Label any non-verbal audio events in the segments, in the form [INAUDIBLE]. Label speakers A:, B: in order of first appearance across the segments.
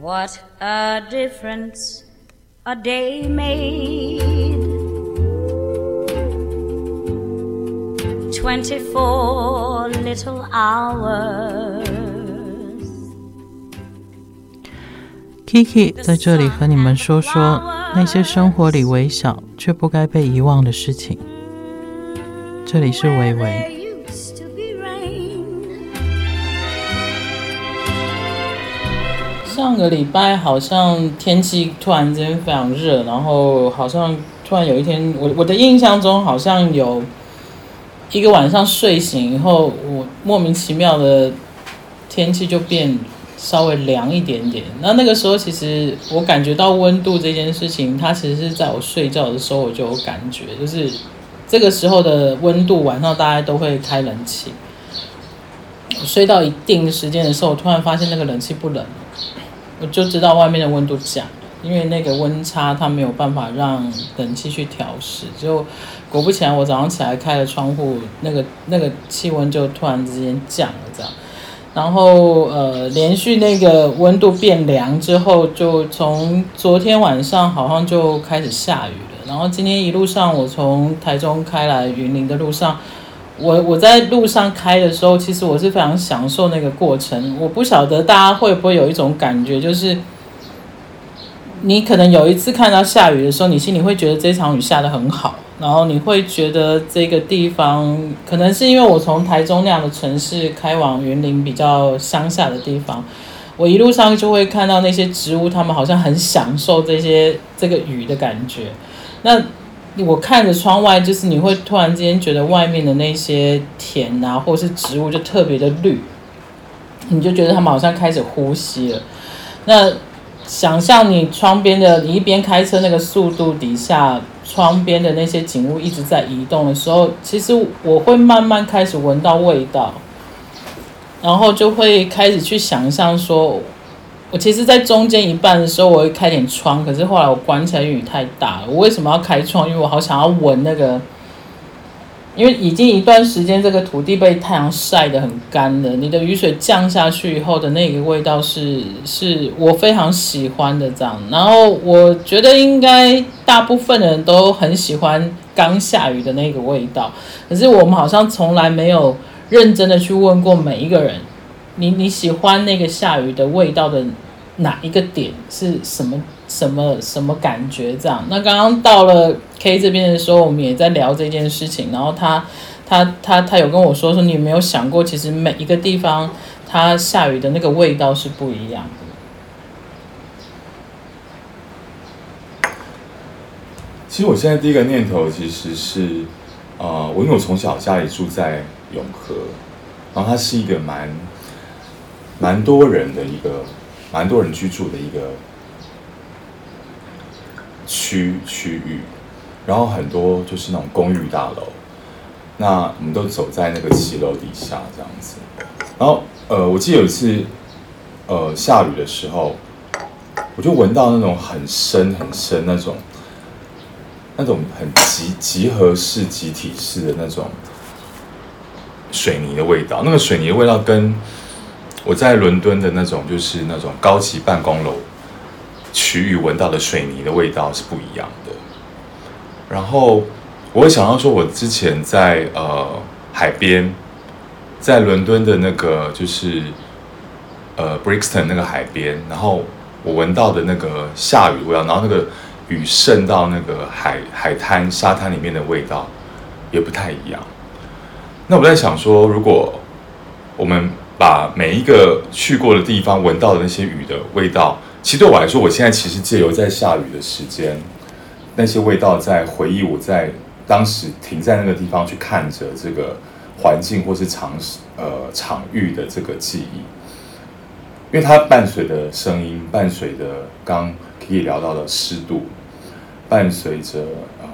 A: What a difference a day made. Twenty-four little hours.
B: Kiki 在这里和你们说说那些生活里微小却不该被遗忘的事情。这里是微微。 上个礼拜好像天气突然间非常热，然后好像突然有一天，我我的印象中好像有一个晚上睡醒以后，我莫名其妙的天气就变稍微凉一点点。那那个时候其实我感觉到温度这件事情，它其实是在我睡觉的时候我就有感觉，就是这个时候的温度，晚上大家都会开冷气。睡到一定时间的时候，突然发现那个冷气不冷。我就知道外面的温度降了，因为那个温差它没有办法让冷气去调试。就果不其然，我早上起来开了窗户，那个那个气温就突然之间降了，这样。然后呃，连续那个温度变凉之后，就从昨天晚上好像就开始下雨了。然后今天一路上，我从台中开来云林的路上。我我在路上开的时候，其实我是非常享受那个过程。我不晓得大家会不会有一种感觉，就是你可能有一次看到下雨的时候，你心里会觉得这场雨下得很好，然后你会觉得这个地方可能是因为我从台中那样的城市开往云林比较乡下的地方，我一路上就会看到那些植物，它们好像很享受这些这个雨的感觉。那我看着窗外，就是你会突然之间觉得外面的那些田啊，或者是植物就特别的绿，你就觉得他们好像开始呼吸了。那想象你窗边的，你一边开车那个速度底下，窗边的那些景物一直在移动的时候，其实我会慢慢开始闻到味道，然后就会开始去想象说。我其实，在中间一半的时候，我会开点窗，可是后来我关起来，雨太大了。我为什么要开窗？因为我好想要闻那个，因为已经一段时间，这个土地被太阳晒得很干了。你的雨水降下去以后的那个味道是，是我非常喜欢的这样。然后我觉得应该大部分人都很喜欢刚下雨的那个味道，可是我们好像从来没有认真的去问过每一个人。你你喜欢那个下雨的味道的哪一个点是什么什么什么感觉？这样，那刚刚到了 K 这边的时候，我们也在聊这件事情。然后他他他他有跟我说说，你有没有想过，其实每一个地方它下雨的那个味道是不一样的。
C: 其实我现在第一个念头其实是，呃，我因为我从小家里住在永和，然后它是一个蛮。蛮多人的一个，蛮多人居住的一个区区域，然后很多就是那种公寓大楼，那我们都走在那个骑楼底下这样子，然后呃，我记得有一次呃下雨的时候，我就闻到那种很深很深那种，那种很集集合式集体式的那种水泥的味道，那个水泥的味道跟。我在伦敦的那种，就是那种高级办公楼区域闻到的水泥的味道是不一样的。然后我会想到说，我之前在呃海边，在伦敦的那个就是呃 Brixton 那个海边，然后我闻到的那个下雨味道，然后那个雨渗到那个海海滩沙滩里面的味道也不太一样。那我在想说，如果我们把每一个去过的地方闻到的那些雨的味道，其实对我来说，我现在其实借由在下雨的时间，那些味道在回忆我在当时停在那个地方去看着这个环境或是场呃场域的这个记忆，因为它伴随的声音，伴随的刚可以聊到的湿度，伴随着呃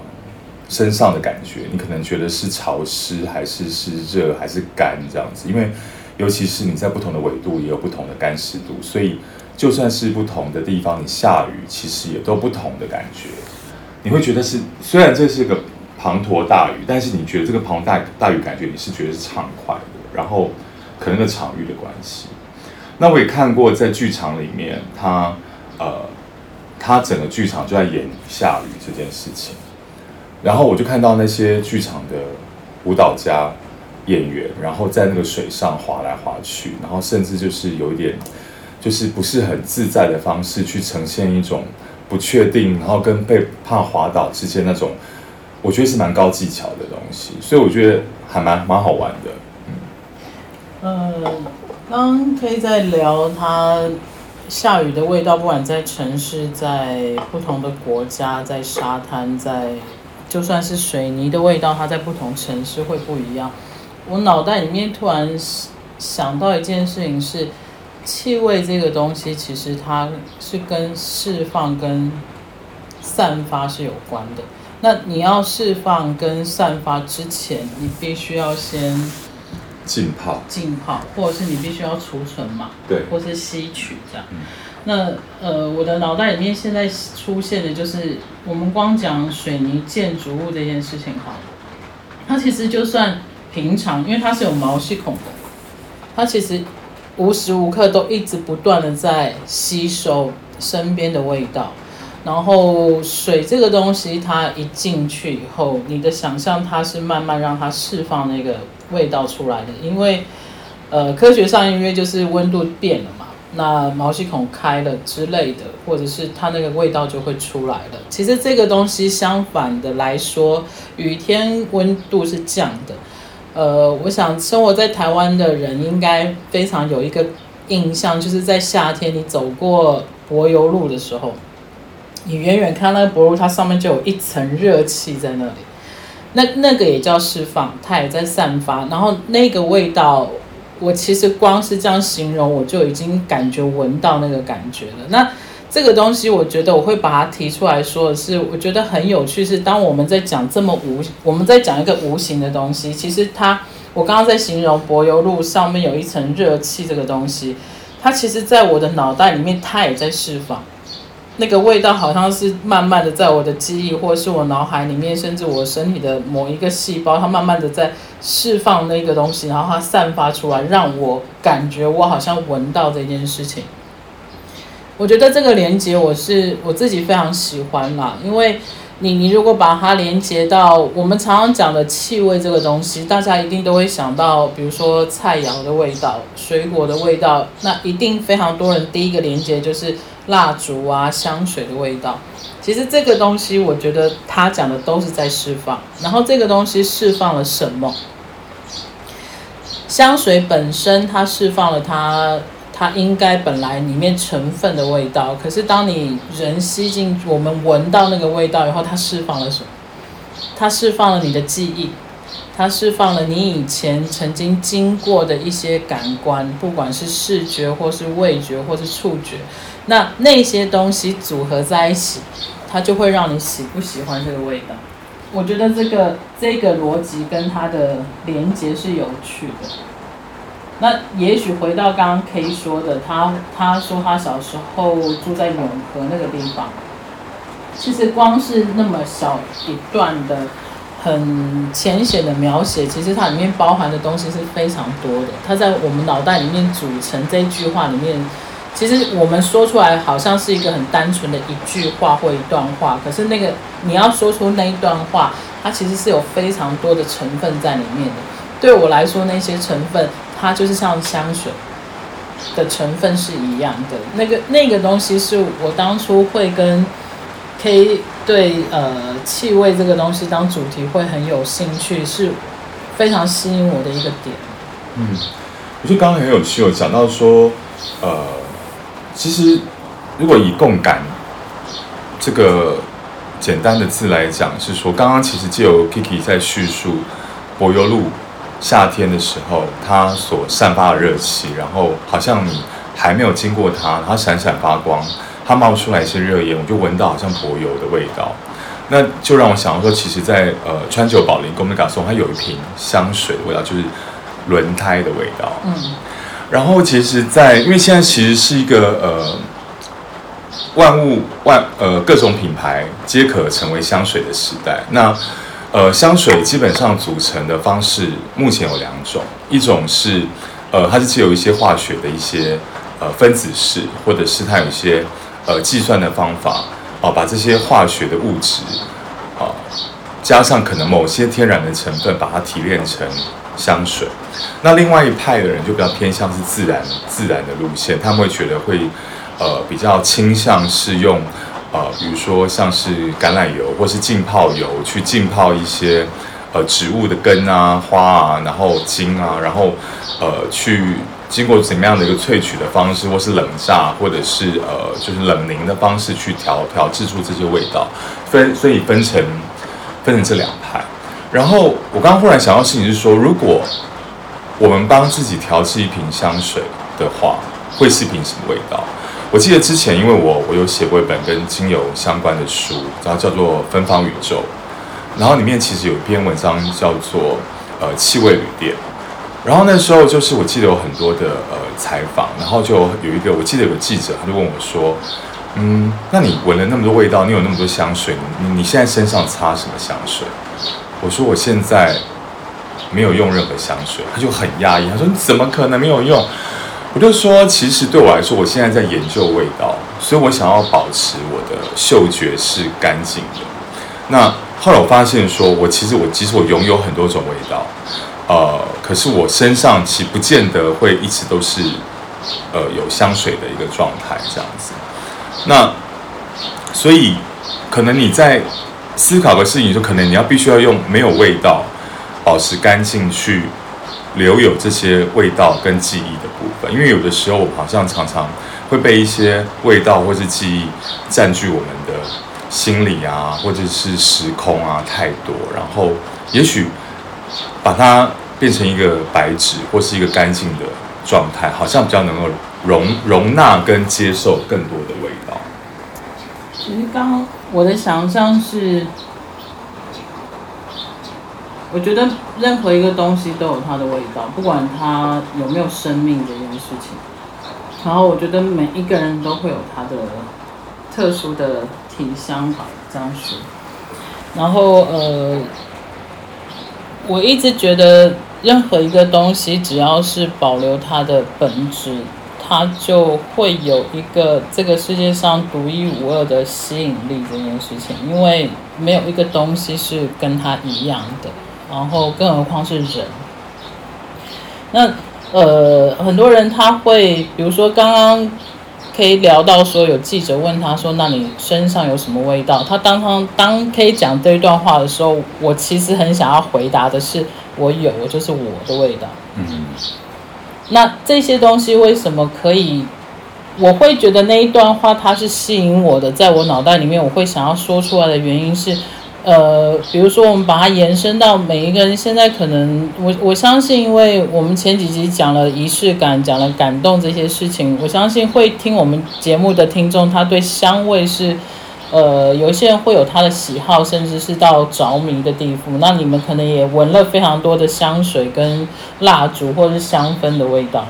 C: 身上的感觉，你可能觉得是潮湿还是是热还是干这样子，因为。尤其是你在不同的纬度也有不同的干湿度，所以就算是不同的地方，你下雨其实也都不同的感觉。你会觉得是，虽然这是个滂沱大雨，但是你觉得这个滂大大雨感觉你是觉得是畅快的，然后可能个场域的关系。那我也看过在剧场里面，他呃，他整个剧场就在演下雨这件事情，然后我就看到那些剧场的舞蹈家、演员，然后在那个水上滑来滑去，然后甚至就是有一点，就是不是很自在的方式去呈现一种不确定，然后跟被怕滑倒之间那种。我觉得是蛮高技巧的东西，所以我觉得还蛮蛮好玩的。
B: 嗯，呃，刚可以再聊它下雨的味道，不管在城市，在不同的国家，在沙滩，在就算是水泥的味道，它在不同城市会不一样。我脑袋里面突然想到一件事情是，气味这个东西，其实它是跟释放跟散发是有关的。那你要释放跟散发之前，你必须要先
C: 浸泡，
B: 浸泡，或者是你必须要储存嘛，
C: 对，
B: 或是吸取这样。嗯、那呃，我的脑袋里面现在出现的就是，我们光讲水泥建筑物这件事情好了，它其实就算平常，因为它是有毛细孔的，它其实无时无刻都一直不断的在吸收身边的味道。然后水这个东西，它一进去以后，你的想象它是慢慢让它释放那个味道出来的，因为，呃，科学上因为就是温度变了嘛，那毛细孔开了之类的，或者是它那个味道就会出来了。其实这个东西相反的来说，雨天温度是降的，呃，我想生活在台湾的人应该非常有一个印象，就是在夏天你走过柏油路的时候。你远远看那个柏油，它上面就有一层热气在那里，那那个也叫释放，它也在散发。然后那个味道，我其实光是这样形容，我就已经感觉闻到那个感觉了。那这个东西，我觉得我会把它提出来说的是，我觉得很有趣。是当我们在讲这么无，我们在讲一个无形的东西，其实它，我刚刚在形容柏油路上面有一层热气这个东西，它其实在我的脑袋里面，它也在释放。那个味道好像是慢慢的在我的记忆，或是我脑海里面，甚至我身体的某一个细胞，它慢慢的在释放那个东西，然后它散发出来，让我感觉我好像闻到这件事情。我觉得这个连接我是我自己非常喜欢啦，因为你你如果把它连接到我们常常讲的气味这个东西，大家一定都会想到，比如说菜肴的味道、水果的味道，那一定非常多人第一个连接就是。蜡烛啊，香水的味道，其实这个东西，我觉得他讲的都是在释放。然后这个东西释放了什么？香水本身它释放了它它应该本来里面成分的味道。可是当你人吸进，我们闻到那个味道以后，它释放了什么？它释放了你的记忆，它释放了你以前曾经经过的一些感官，不管是视觉或是味觉或是触觉。那那些东西组合在一起，它就会让你喜不喜欢这个味道。我觉得这个这个逻辑跟它的连接是有趣的。那也许回到刚刚 K 说的，他他说他小时候住在永和那个地方，其实光是那么小一段的很浅显的描写，其实它里面包含的东西是非常多的。它在我们脑袋里面组成这句话里面。其实我们说出来好像是一个很单纯的一句话或一段话，可是那个你要说出那一段话，它其实是有非常多的成分在里面的。对我来说，那些成分它就是像香水的成分是一样的。那个那个东西是我当初会跟 K 对呃气味这个东西当主题会很有兴趣，是非常吸引我的一个点。
C: 嗯，我觉得刚刚很有趣，有讲到说呃。其实，如果以共感这个简单的字来讲，是说刚刚其实借由 Kiki 在叙述柏油路夏天的时候，它所散发的热气，然后好像你还没有经过它，它闪闪发光，它冒出来一些热烟，我就闻到好像柏油的味道。那就让我想到说，其实在呃川久保玲宫的嘎松，它有一瓶香水的味道，就是轮胎的味道。嗯。然后，其实在，在因为现在其实是一个呃，万物万呃各种品牌皆可成为香水的时代。那呃，香水基本上组成的方式目前有两种，一种是呃，它是借由一些化学的一些呃分子式，或者是它有一些呃计算的方法啊、呃，把这些化学的物质啊、呃，加上可能某些天然的成分，把它提炼成香水。那另外一派的人就比较偏向是自然自然的路线，他们会觉得会呃比较倾向是用呃比如说像是橄榄油或是浸泡油去浸泡一些呃植物的根啊花啊，然后茎啊，然后呃去经过怎么样的一个萃取的方式，或是冷榨，或者是呃就是冷凝的方式去调调制出这些味道，分所以分成分成这两派。然后我刚刚忽然想到事情是说，如果我们帮自己调制一瓶香水的话，会是一瓶什么味道？我记得之前，因为我我有写过一本跟精油相关的书，然后叫做《芬芳宇宙》，然后里面其实有一篇文章叫做呃气味旅店。然后那时候就是我记得有很多的呃采访，然后就有一个我记得有个记者他就问我说，嗯，那你闻了那么多味道，你有那么多香水，你你现在身上擦什么香水？我说我现在。没有用任何香水，他就很压抑。他说：“你怎么可能没有用？”我就说：“其实对我来说，我现在在研究味道，所以我想要保持我的嗅觉是干净的。那后来我发现说，我其实我即使我拥有很多种味道，呃，可是我身上其实不见得会一直都是呃有香水的一个状态这样子。那所以可能你在思考的事情，就可能你要必须要用没有味道。”保持干净，去留有这些味道跟记忆的因为有的时候我们好像常常会被一些味道或是记忆占据我们的心理啊，或者是时空啊太多，然后也许把它变成一个白纸或是一个干净的状态，好像比较能够容容纳跟接受更多的味道。
B: 其实刚刚我的想象是。我觉得任何一个东西都有它的味道，不管它有没有生命这件事情。然后我觉得每一个人都会有他的特殊的体香吧，这样说。然后呃，我一直觉得任何一个东西只要是保留它的本质，它就会有一个这个世界上独一无二的吸引力这件事情，因为没有一个东西是跟它一样的。然后，更何况是人。那呃，很多人他会，比如说刚刚可以聊到说，有记者问他说：“那你身上有什么味道？”他当当当可以讲这一段话的时候，我其实很想要回答的是：“我有，就是我的味道。”嗯。那这些东西为什么可以？我会觉得那一段话它是吸引我的，在我脑袋里面，我会想要说出来的原因是。呃，比如说，我们把它延伸到每一个人，现在可能我我相信，因为我们前几集讲了仪式感，讲了感动这些事情，我相信会听我们节目的听众，他对香味是，呃，有些人会有他的喜好，甚至是到着迷的地步。那你们可能也闻了非常多的香水跟蜡烛或者是香氛的味道，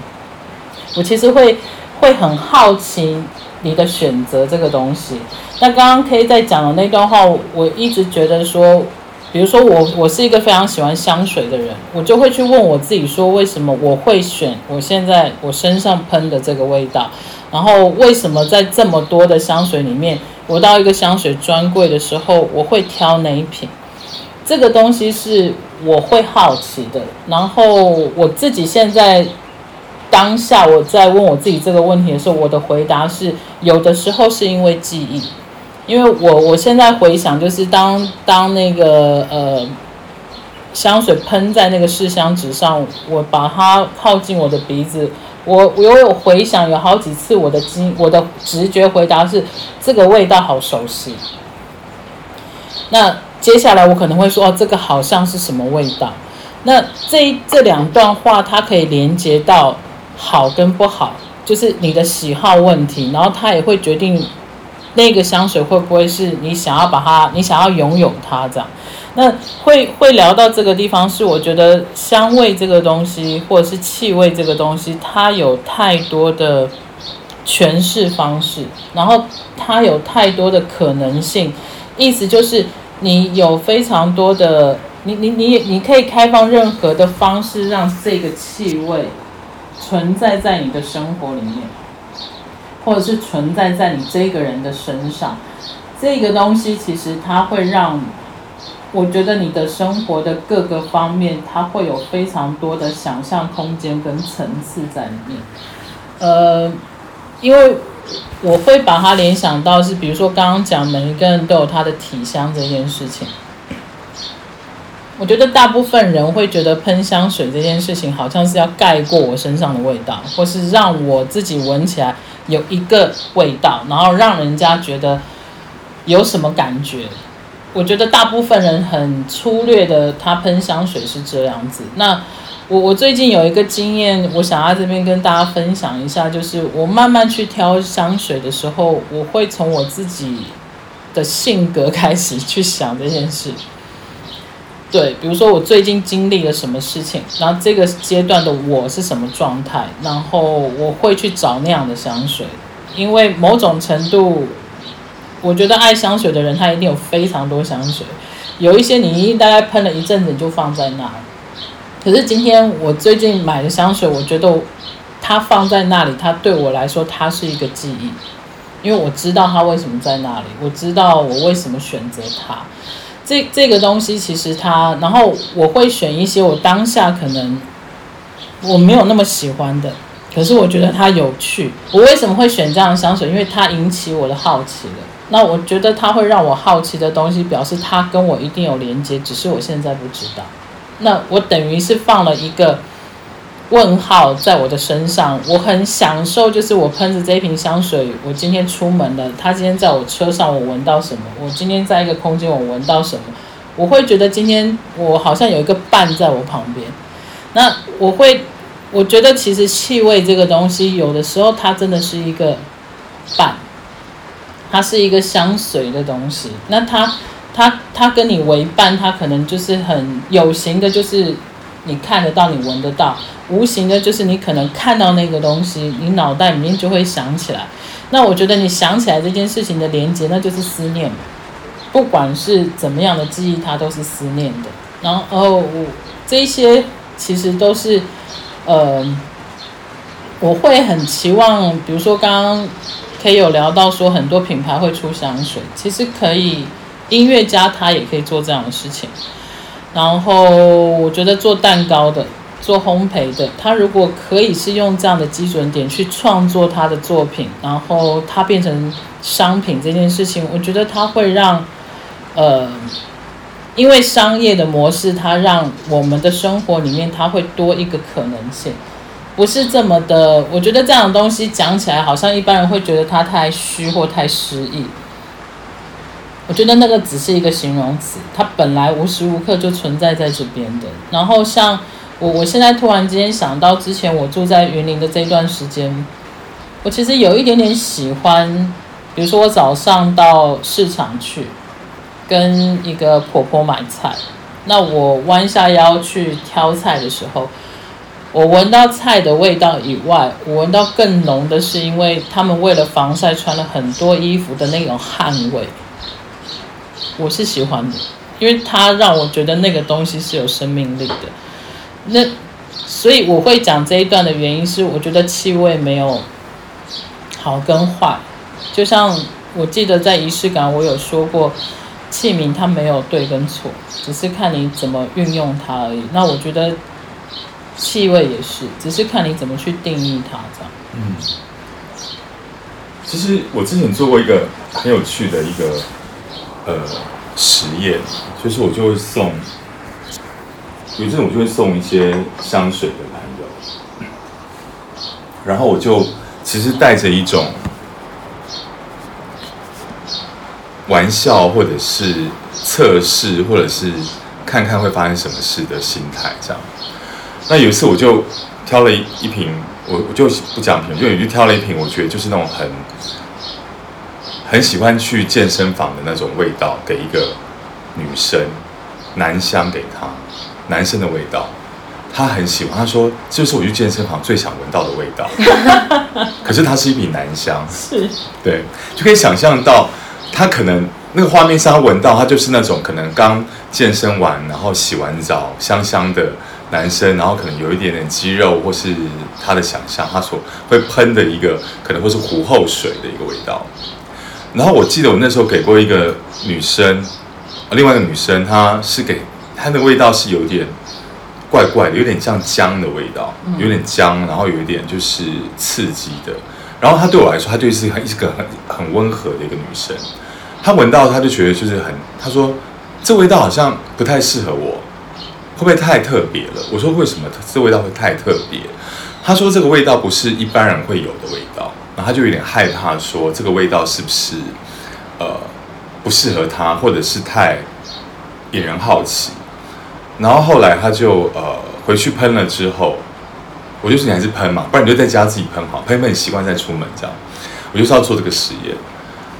B: 我其实会会很好奇你的选择这个东西。那刚刚 K 在讲的那段话，我一直觉得说，比如说我我是一个非常喜欢香水的人，我就会去问我自己说，为什么我会选我现在我身上喷的这个味道？然后为什么在这么多的香水里面，我到一个香水专柜的时候，我会挑哪一瓶？这个东西是我会好奇的。然后我自己现在当下我在问我自己这个问题的时候，我的回答是有的时候是因为记忆。因为我我现在回想，就是当当那个呃香水喷在那个试香纸上，我把它靠近我的鼻子，我我有回想有好几次，我的经我的直觉回答是这个味道好熟悉。那接下来我可能会说哦，这个好像是什么味道？那这这两段话它可以连接到好跟不好，就是你的喜好问题，然后它也会决定。那个香水会不会是你想要把它，你想要拥有它这样？那会会聊到这个地方，是我觉得香味这个东西，或者是气味这个东西，它有太多的诠释方式，然后它有太多的可能性。意思就是你有非常多的，你你你你可以开放任何的方式，让这个气味存在在你的生活里面。或者是存在在你这个人的身上。这个东西其实它会让，我觉得你的生活的各个方面，它会有非常多的想象空间跟层次在里面。呃，因为我会把它联想到是，比如说刚刚讲每一个人都有他的体香这件事情。我觉得大部分人会觉得喷香水这件事情好像是要盖过我身上的味道，或是让我自己闻起来有一个味道，然后让人家觉得有什么感觉。我觉得大部分人很粗略的，他喷香水是这样子。那我我最近有一个经验，我想在这边跟大家分享一下，就是我慢慢去挑香水的时候，我会从我自己的性格开始去想这件事。对，比如说我最近经历了什么事情，然后这个阶段的我是什么状态，然后我会去找那样的香水，因为某种程度，我觉得爱香水的人他一定有非常多香水，有一些你一定大概喷了一阵子就放在那，可是今天我最近买的香水，我觉得它放在那里，它对我来说它是一个记忆，因为我知道它为什么在那里，我知道我为什么选择它。这这个东西其实它，然后我会选一些我当下可能我没有那么喜欢的，可是我觉得它有趣。我为什么会选这样的香水？因为它引起我的好奇了。那我觉得它会让我好奇的东西，表示它跟我一定有连接，只是我现在不知道。那我等于是放了一个。问号在我的身上，我很享受，就是我喷着这一瓶香水，我今天出门了，他今天在我车上，我闻到什么？我今天在一个空间，我闻到什么？我会觉得今天我好像有一个伴在我旁边。那我会，我觉得其实气味这个东西，有的时候它真的是一个伴，它是一个香水的东西。那它，它，它跟你为伴，它可能就是很有形的，就是。你看得到，你闻得到，无形的，就是你可能看到那个东西，你脑袋里面就会想起来。那我觉得你想起来这件事情的连接，那就是思念。不管是怎么样的记忆，它都是思念的。然后，哦，这些其实都是，呃，我会很期望，比如说刚刚可以有聊到说，很多品牌会出香水，其实可以，音乐家他也可以做这样的事情。然后我觉得做蛋糕的、做烘焙的，他如果可以是用这样的基准点去创作他的作品，然后他变成商品这件事情，我觉得他会让，呃，因为商业的模式，它让我们的生活里面，它会多一个可能性，不是这么的。我觉得这样的东西讲起来，好像一般人会觉得它太虚或太诗意。我觉得那个只是一个形容词，它本来无时无刻就存在在这边的。然后像我，我现在突然之间想到，之前我住在云林的这段时间，我其实有一点点喜欢，比如说我早上到市场去，跟一个婆婆买菜，那我弯下腰去挑菜的时候，我闻到菜的味道以外，我闻到更浓的是，因为他们为了防晒穿了很多衣服的那种汗味。我是喜欢的，因为它让我觉得那个东西是有生命力的。那所以我会讲这一段的原因是，我觉得气味没有好跟坏。就像我记得在仪式感，我有说过，器皿它没有对跟错，只是看你怎么运用它而已。那我觉得气味也是，只是看你怎么去定义它这样。
C: 嗯，其实我之前做过一个很有趣的一个。呃，实验就是我就会送，有阵我就会送一些香水的朋友，然后我就其实带着一种玩笑，或者是测试，或者是看看会发生什么事的心态这样。那有一次我就挑了一一瓶，我我就不讲品，就也就挑了一瓶，我觉得就是那种很。很喜欢去健身房的那种味道，给一个女生，男香给她，男生的味道，他很喜欢。他说：“这就是我去健身房最想闻到的味道。[LAUGHS] ”可是它是一瓶男香，
B: 是，
C: 对，就可以想象到他可能那个画面上他闻到，他就是那种可能刚健身完，然后洗完澡，香香的，男生，然后可能有一点点肌肉，或是他的想象，他所会喷的一个可能会是湖后水的一个味道。然后我记得我那时候给过一个女生，另外一个女生，她是给她的味道是有点怪怪的，有点像姜的味道，有点姜，然后有一点就是刺激的。然后她对我来说，她就是很一个很很温和的一个女生。她闻到，她就觉得就是很，她说这味道好像不太适合我。会不会太特别了？我说为什么这味道会太特别？她说这个味道不是一般人会有的味道，然后她就有点害怕，说这个味道是不是呃不适合她，或者是太引人好奇。然后后来他就呃回去喷了之后，我就说你还是喷嘛，不然你就在家自己喷好，喷一喷你习惯再出门这样。我就是要做这个实验。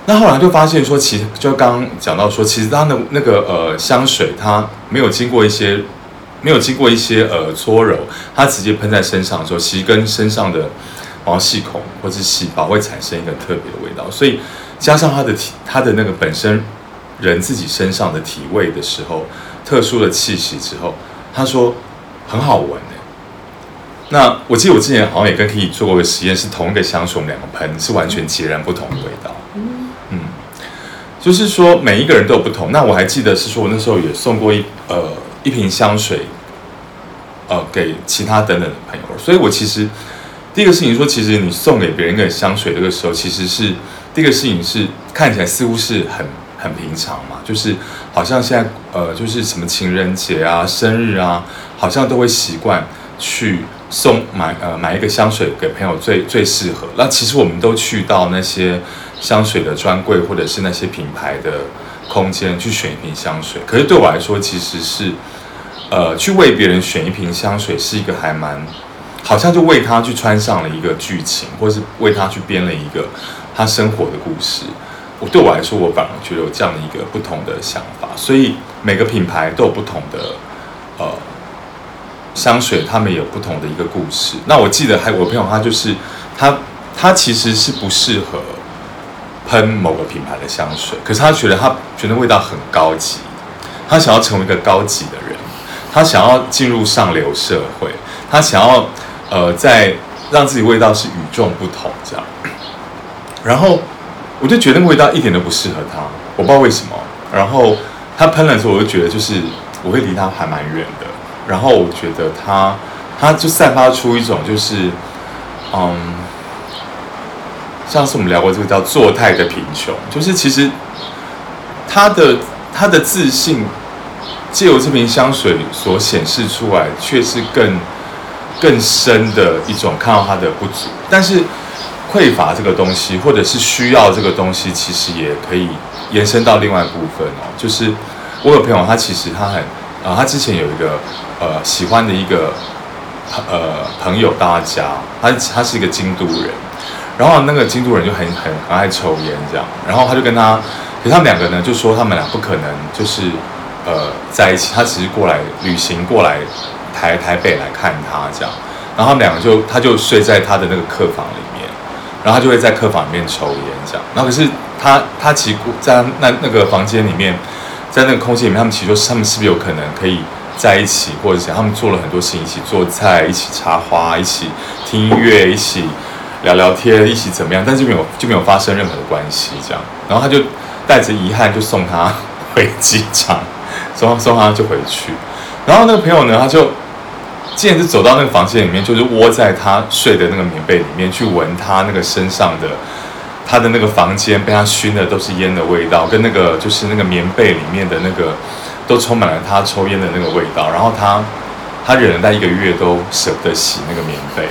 C: 那后来就发现说，其实就刚刚讲到说，其实他的那个呃香水，它没有经过一些。没有经过一些呃搓揉，它直接喷在身上的时候，其实跟身上的毛细孔或者细胞会产生一个特别的味道。所以加上它的体，它的那个本身人自己身上的体味的时候，特殊的气息之后，他说很好闻诶。那我记得我之前好像也跟 Kiki 做过个实验，是同一个香水，我们两个喷是完全截然不同的味道。嗯，就是说每一个人都有不同。那我还记得是说我那时候也送过一呃。一瓶香水，呃，给其他等等的朋友。所以我其实第一个事情说，其实你送给别人一个香水这个时候，其实是第一个事情是看起来似乎是很很平常嘛，就是好像现在呃，就是什么情人节啊、生日啊，好像都会习惯去送买呃买一个香水给朋友最最适合。那其实我们都去到那些香水的专柜，或者是那些品牌的空间去选一瓶香水。可是对我来说，其实是。呃，去为别人选一瓶香水是一个还蛮，好像就为他去穿上了一个剧情，或是为他去编了一个他生活的故事。我对我来说，我反而觉得有这样的一个不同的想法。所以每个品牌都有不同的呃香水，他们有不同的一个故事。那我记得还有我朋友，他就是他他其实是不适合喷某个品牌的香水，可是他觉得他觉得味道很高级，他想要成为一个高级的人。他想要进入上流社会，他想要呃，在让自己味道是与众不同这样。然后我就觉得那个味道一点都不适合他，我不知道为什么。然后他喷的时候，我就觉得就是我会离他还蛮远的。然后我觉得他，他就散发出一种就是嗯，上次我们聊过这个叫做态的贫穷，就是其实他的他的自信。借由这瓶香水所显示出来，却是更更深的一种看到它的不足。但是匮乏这个东西，或者是需要这个东西，其实也可以延伸到另外一部分哦。就是我有朋友，他其实他很呃，他之前有一个呃喜欢的一个呃朋友到他家，他他是一个京都人，然后那个京都人就很很很爱抽烟这样，然后他就跟他，可他们两个呢就说他们俩不可能就是。呃，在一起，他只是过来旅行，过来台台北来看他这样，然后他们两个就，他就睡在他的那个客房里，然后他就会在客房里面抽烟这样，然后可是他他其实在那那个房间里面，在那个空间里面，他们其实说他们是不是有可能可以在一起，或者是他们做了很多事情，一起做菜，一起插花，一起听音乐，一起聊聊天，一起怎么样，但是没有就没有发生任何的关系这样，然后他就带着遗憾就送他回机场。送送他就回去，然后那个朋友呢，他就竟然是走到那个房间里面，就是窝在他睡的那个棉被里面去闻他那个身上的，他的那个房间被他熏的都是烟的味道，跟那个就是那个棉被里面的那个都充满了他抽烟的那个味道，然后他他忍了大概一个月都舍不得洗那个棉被，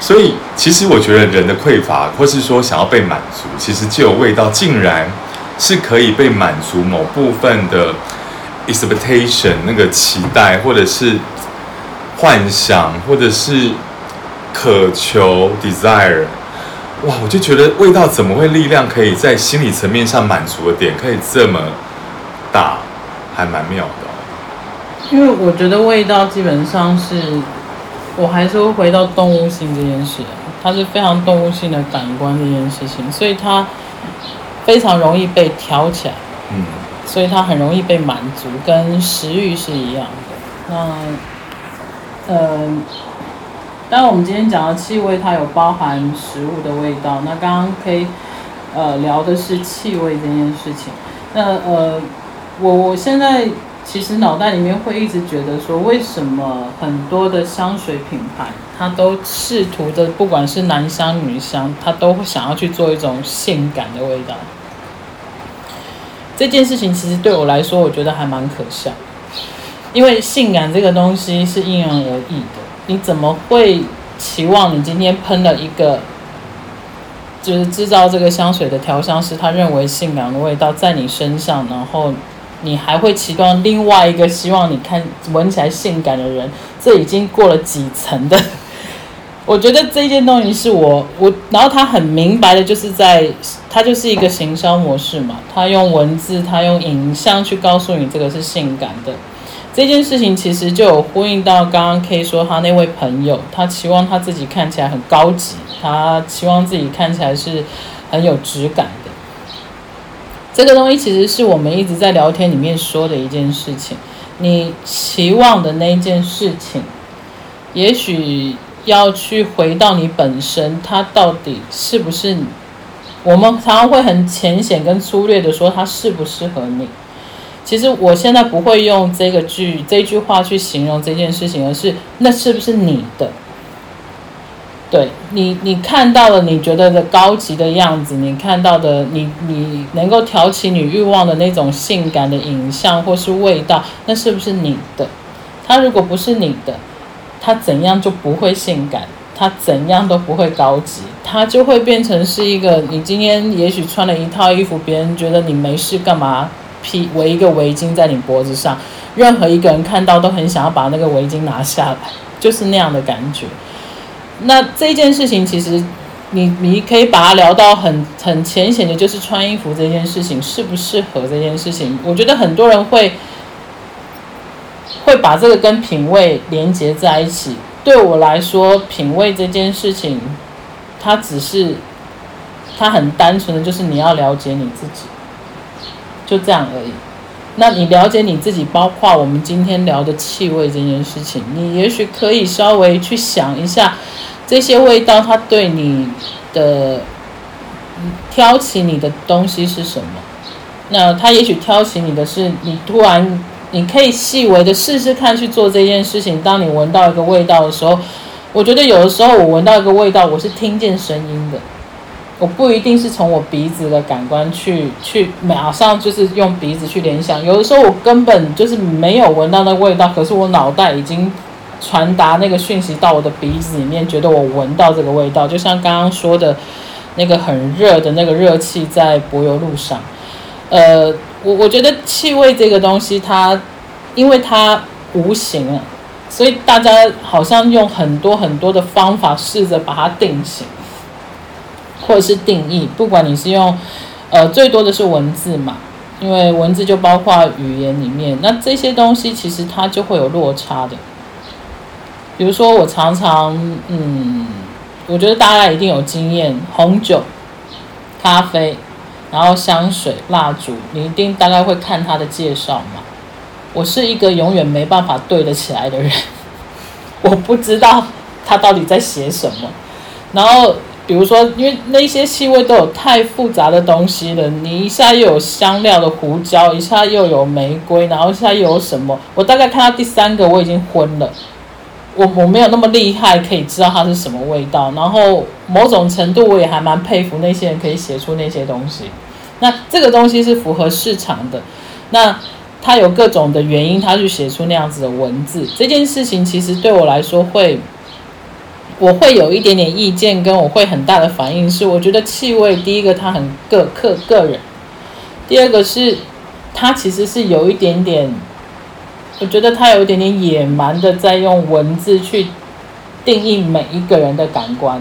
C: 所以其实我觉得人的匮乏，或是说想要被满足，其实就有味道，竟然是可以被满足某部分的。expectation 那个期待，或者是幻想，或者是渴求 desire，哇，我就觉得味道怎么会力量可以在心理层面上满足的点可以这么大，还蛮妙的哦。
B: 因为我觉得味道基本上是，我还是会回到动物性这件事，它是非常动物性的感官这件事情，所以它非常容易被挑起来。嗯。所以它很容易被满足，跟食欲是一样的。那呃，当然我们今天讲的气味，它有包含食物的味道。那刚刚可以呃聊的是气味这件事情。那呃，我我现在其实脑袋里面会一直觉得说，为什么很多的香水品牌，它都试图的，不管是男香女香，它都会想要去做一种性感的味道。这件事情其实对我来说，我觉得还蛮可笑，因为性感这个东西是因人而异的。你怎么会期望你今天喷了一个？就是制造这个香水的调香师，他认为性感的味道在你身上，然后你还会期望另外一个希望你看闻起来性感的人，这已经过了几层的。[LAUGHS] 我觉得这件东西是我我，然后他很明白的，就是在他就是一个行销模式嘛，他用文字，他用影像去告诉你这个是性感的。这件事情其实就有呼应到刚刚 K 说他那位朋友，他期望他自己看起来很高级，他期望自己看起来是很有质感的。这个东西其实是我们一直在聊天里面说的一件事情。你期望的那件事情，也许要去回到你本身，它到底是不是？我们常常会很浅显跟粗略的说，它适不适合你。其实我现在不会用这个句这句话去形容这件事情，而是那是不是你的？对你，你看到了你觉得的高级的样子，你看到的你你能够挑起你欲望的那种性感的影像或是味道，那是不是你的？它如果不是你的，它怎样就不会性感，它怎样都不会高级，它就会变成是一个你今天也许穿了一套衣服，别人觉得你没事干嘛？披围一个围巾在你脖子上，任何一个人看到都很想要把那个围巾拿下来，就是那样的感觉。那这件事情其实你你可以把它聊到很很浅显的，就是穿衣服这件事情适不适合这件事情。我觉得很多人会会把这个跟品味连接在一起。对我来说，品味这件事情，它只是它很单纯的就是你要了解你自己。就这样而已。那你了解你自己，包括我们今天聊的气味这件事情，你也许可以稍微去想一下，这些味道它对你的挑起你的东西是什么？那它也许挑起你的是，你突然你可以细微的试试看去做这件事情。当你闻到一个味道的时候，我觉得有的时候我闻到一个味道，我是听见声音的。我不一定是从我鼻子的感官去去马上就是用鼻子去联想，有的时候我根本就是没有闻到那味道，可是我脑袋已经传达那个讯息到我的鼻子里面，觉得我闻到这个味道，就像刚刚说的那个很热的那个热气在柏油路上。呃，我我觉得气味这个东西它，因为它无形，所以大家好像用很多很多的方法试着把它定型。或者是定义，不管你是用，呃，最多的是文字嘛，因为文字就包括语言里面，那这些东西其实它就会有落差的。比如说，我常常，嗯，我觉得大家一定有经验，红酒、咖啡，然后香水、蜡烛，你一定大概会看它的介绍嘛。我是一个永远没办法对得起来的人，我不知道他到底在写什么，然后。比如说，因为那些气味都有太复杂的东西了，你一下又有香料的胡椒，一下又有玫瑰，然后一下又有什么？我大概看到第三个，我已经昏了。我我没有那么厉害，可以知道它是什么味道。然后某种程度，我也还蛮佩服那些人可以写出那些东西。那这个东西是符合市场的。那它有各种的原因，它去写出那样子的文字。这件事情其实对我来说会。我会有一点点意见，跟我会很大的反应是，我觉得气味第一个它很个个个人，第二个是它其实是有一点点，我觉得它有一点点野蛮的在用文字去定义每一个人的感官，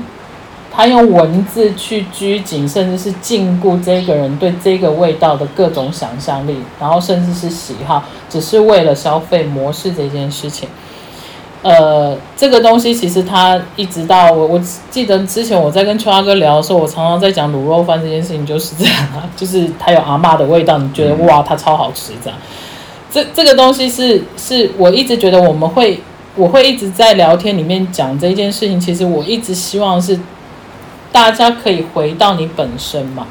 B: 他用文字去拘谨，甚至是禁锢这个人对这个味道的各种想象力，然后甚至是喜好，只是为了消费模式这件事情。呃，这个东西其实它一直到我，我记得之前我在跟秋阿哥聊的时候，我常常在讲卤肉饭这件事情，就是这样啊，[LAUGHS] 就是它有阿妈的味道，你觉得哇，它超好吃这样。这这个东西是是我一直觉得我们会我会一直在聊天里面讲这件事情。其实我一直希望是大家可以回到你本身嘛，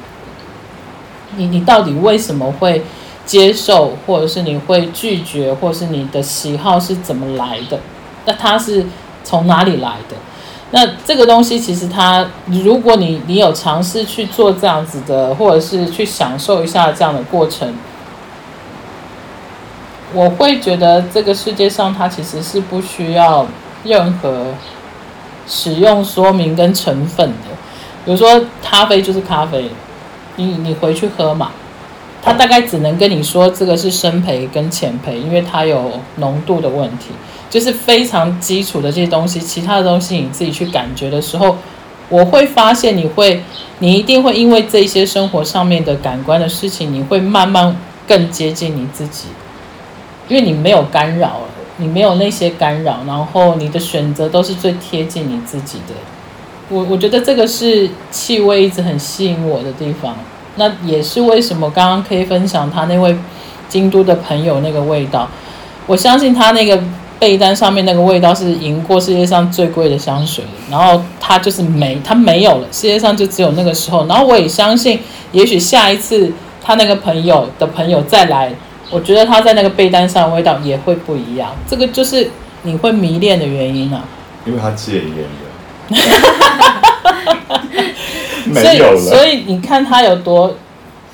B: 你你到底为什么会接受，或者是你会拒绝，或者是你的喜好是怎么来的？那它是从哪里来的？那这个东西其实它，如果你你有尝试去做这样子的，或者是去享受一下这样的过程。我会觉得这个世界上它其实是不需要任何使用说明跟成分的，比如说咖啡就是咖啡，你你回去喝嘛，它大概只能跟你说这个是深焙跟浅焙，因为它有浓度的问题，就是非常基础的这些东西，其他的东西你自己去感觉的时候，我会发现你会，你一定会因为这些生活上面的感官的事情，你会慢慢更接近你自己。因为你没有干扰了，你没有那些干扰，然后你的选择都是最贴近你自己的。我我觉得这个是气味一直很吸引我的地方。那也是为什么刚刚可以分享他那位京都的朋友那个味道。我相信他那个被单上面那个味道是赢过世界上最贵的香水，然后它就是没它没有了，世界上就只有那个时候。然后我也相信，也许下一次他那个朋友的朋友再来。我觉得他在那个被单上的味道也会不一样，这个就是你会迷恋的原因啊。[LAUGHS]
C: 因为他戒烟了，
B: 没有了。所以，所以你看他有多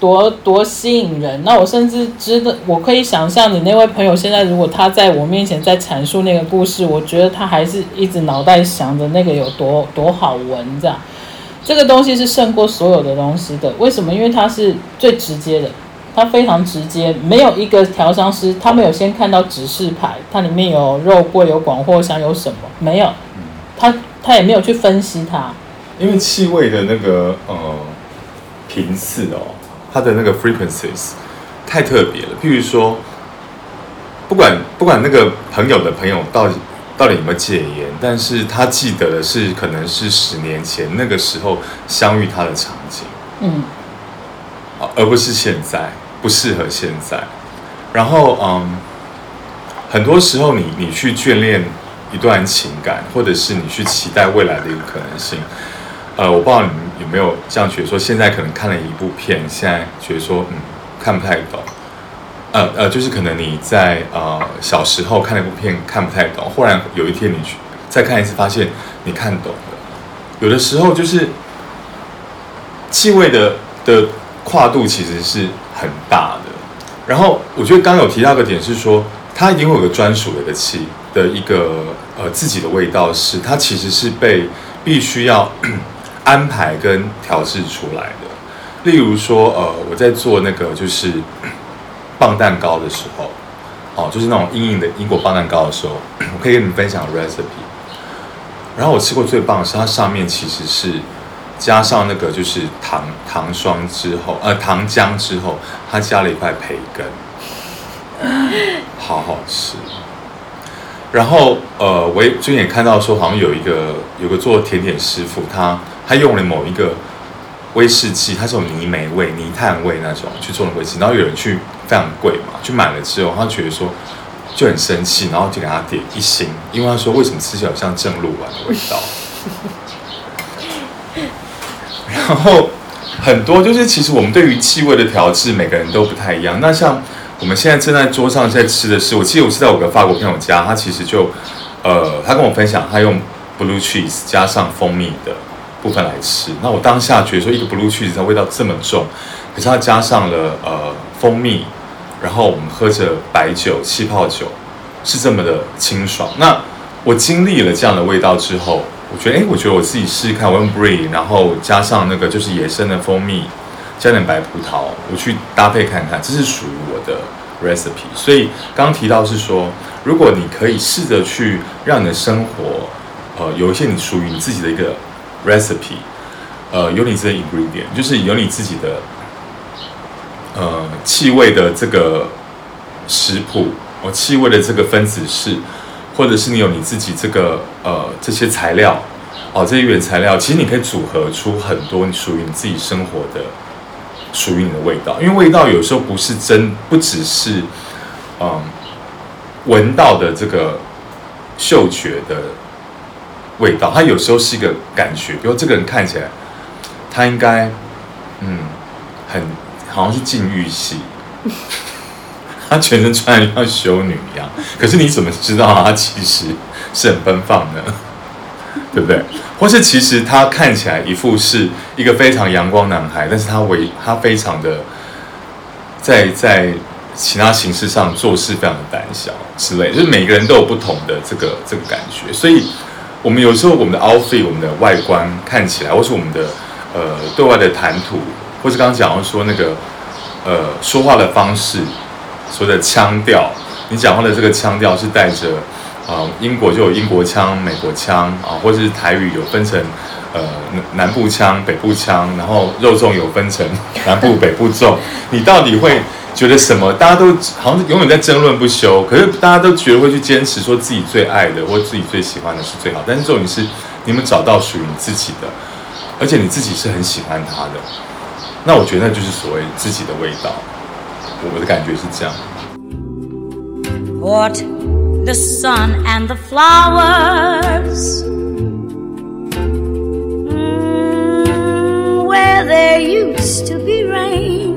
B: 多多吸引人。那我甚至知道，我可以想象你那位朋友现在，如果他在我面前在阐述那个故事，我觉得他还是一直脑袋想着那个有多多好闻，这样。这个东西是胜过所有的东西的。为什么？因为它是最直接的。它非常直接，没有一个调香师，他没有先看到指示牌，它里面有肉桂、有广藿香，有什么？没有，他他也没有去分析它。
C: 因为气味的那个呃频次哦，它的那个 frequencies 太特别了。譬如说，不管不管那个朋友的朋友到底到底有没有戒烟，但是他记得的是可能是十年前那个时候相遇他的场景。嗯。而不是现在，不适合现在。然后，嗯，很多时候你你去眷恋一段情感，或者是你去期待未来的一个可能性。呃，我不知道你们有没有这样觉得，说现在可能看了一部片，现在觉得说嗯看不太懂。呃呃，就是可能你在呃小时候看了一部片看不太懂，忽然有一天你去再看一次，发现你看懂了。有的时候就是气味的的。跨度其实是很大的，然后我觉得刚有提到个点是说，它一定会有个专属的一个气的一个呃自己的味道，是它其实是被必须要安排跟调制出来的。例如说，呃，我在做那个就是 [COUGHS] 棒蛋糕的时候，哦，就是那种硬硬的英国棒蛋糕的时候，[COUGHS] 我可以跟你们分享 recipe。然后我吃过最棒的是它上面其实是。加上那个就是糖糖霜之后，呃，糖浆之后，它加了一块培根，好好吃。然后，呃，我也最近也看到说，好像有一个有个做甜点师傅，他他用了某一个威士忌，它是有泥煤味、泥炭味那种去做的威士忌，然后有人去非常贵嘛，去买了之后，他觉得说就很生气，然后就给他点一星，因为他说为什么吃起来像正露丸的味道。然后很多就是，其实我们对于气味的调制，每个人都不太一样。那像我们现在正在桌上在吃的是，我记得我是在我个法国朋友家，他其实就，呃，他跟我分享，他用 blue cheese 加上蜂蜜的部分来吃。那我当下觉得说，一个 blue cheese 它味道这么重，可是它加上了呃蜂蜜，然后我们喝着白酒气泡酒，是这么的清爽。那我经历了这样的味道之后。我觉得，哎，我觉得我自己试试看，我用 Brie，然后加上那个就是野生的蜂蜜，加点白葡萄，我去搭配看看，这是属于我的 recipe。所以刚刚提到是说，如果你可以试着去让你的生活，呃，有一些你属于你自己的一个 recipe，呃，有你自己的 ingredient，就是有你自己的，呃，气味的这个食谱，哦，气味的这个分子式。或者是你有你自己这个呃这些材料哦，这些原材料，其实你可以组合出很多你属于你自己生活的属于你的味道。因为味道有时候不是真，不只是嗯闻到的这个嗅觉的味道，它有时候是一个感觉，比如这个人看起来，他应该嗯很好像是禁欲系，[LAUGHS] 他全身穿的像修女一样，可是你怎么知道他其实是很奔放的，[LAUGHS] 对不对？或是其实他看起来一副是一个非常阳光男孩，但是他为他非常的在在其他形式上做事非常的胆小之类，就是每个人都有不同的这个这个感觉，所以我们有时候我们的 outfit 我们的外观看起来，或是我们的呃对外的谈吐，或是刚刚讲到说那个呃说话的方式，说的腔调，你讲话的这个腔调是带着。啊，英国就有英国腔、美国腔啊，或是台语有分成呃南部腔、北部腔，然后肉粽有分成南部、北部粽。你到底会觉得什么，大家都好像永远在争论不休。可是大家都觉得会去坚持说自己最爱的或自己最喜欢的是最好。但是重点是，你们找到属于你自己的，而且你自己是很喜欢它的。那我觉得那就是所谓自己的味道。我的感觉是这样。
A: What the sun and the flowers. Where there used to be rain.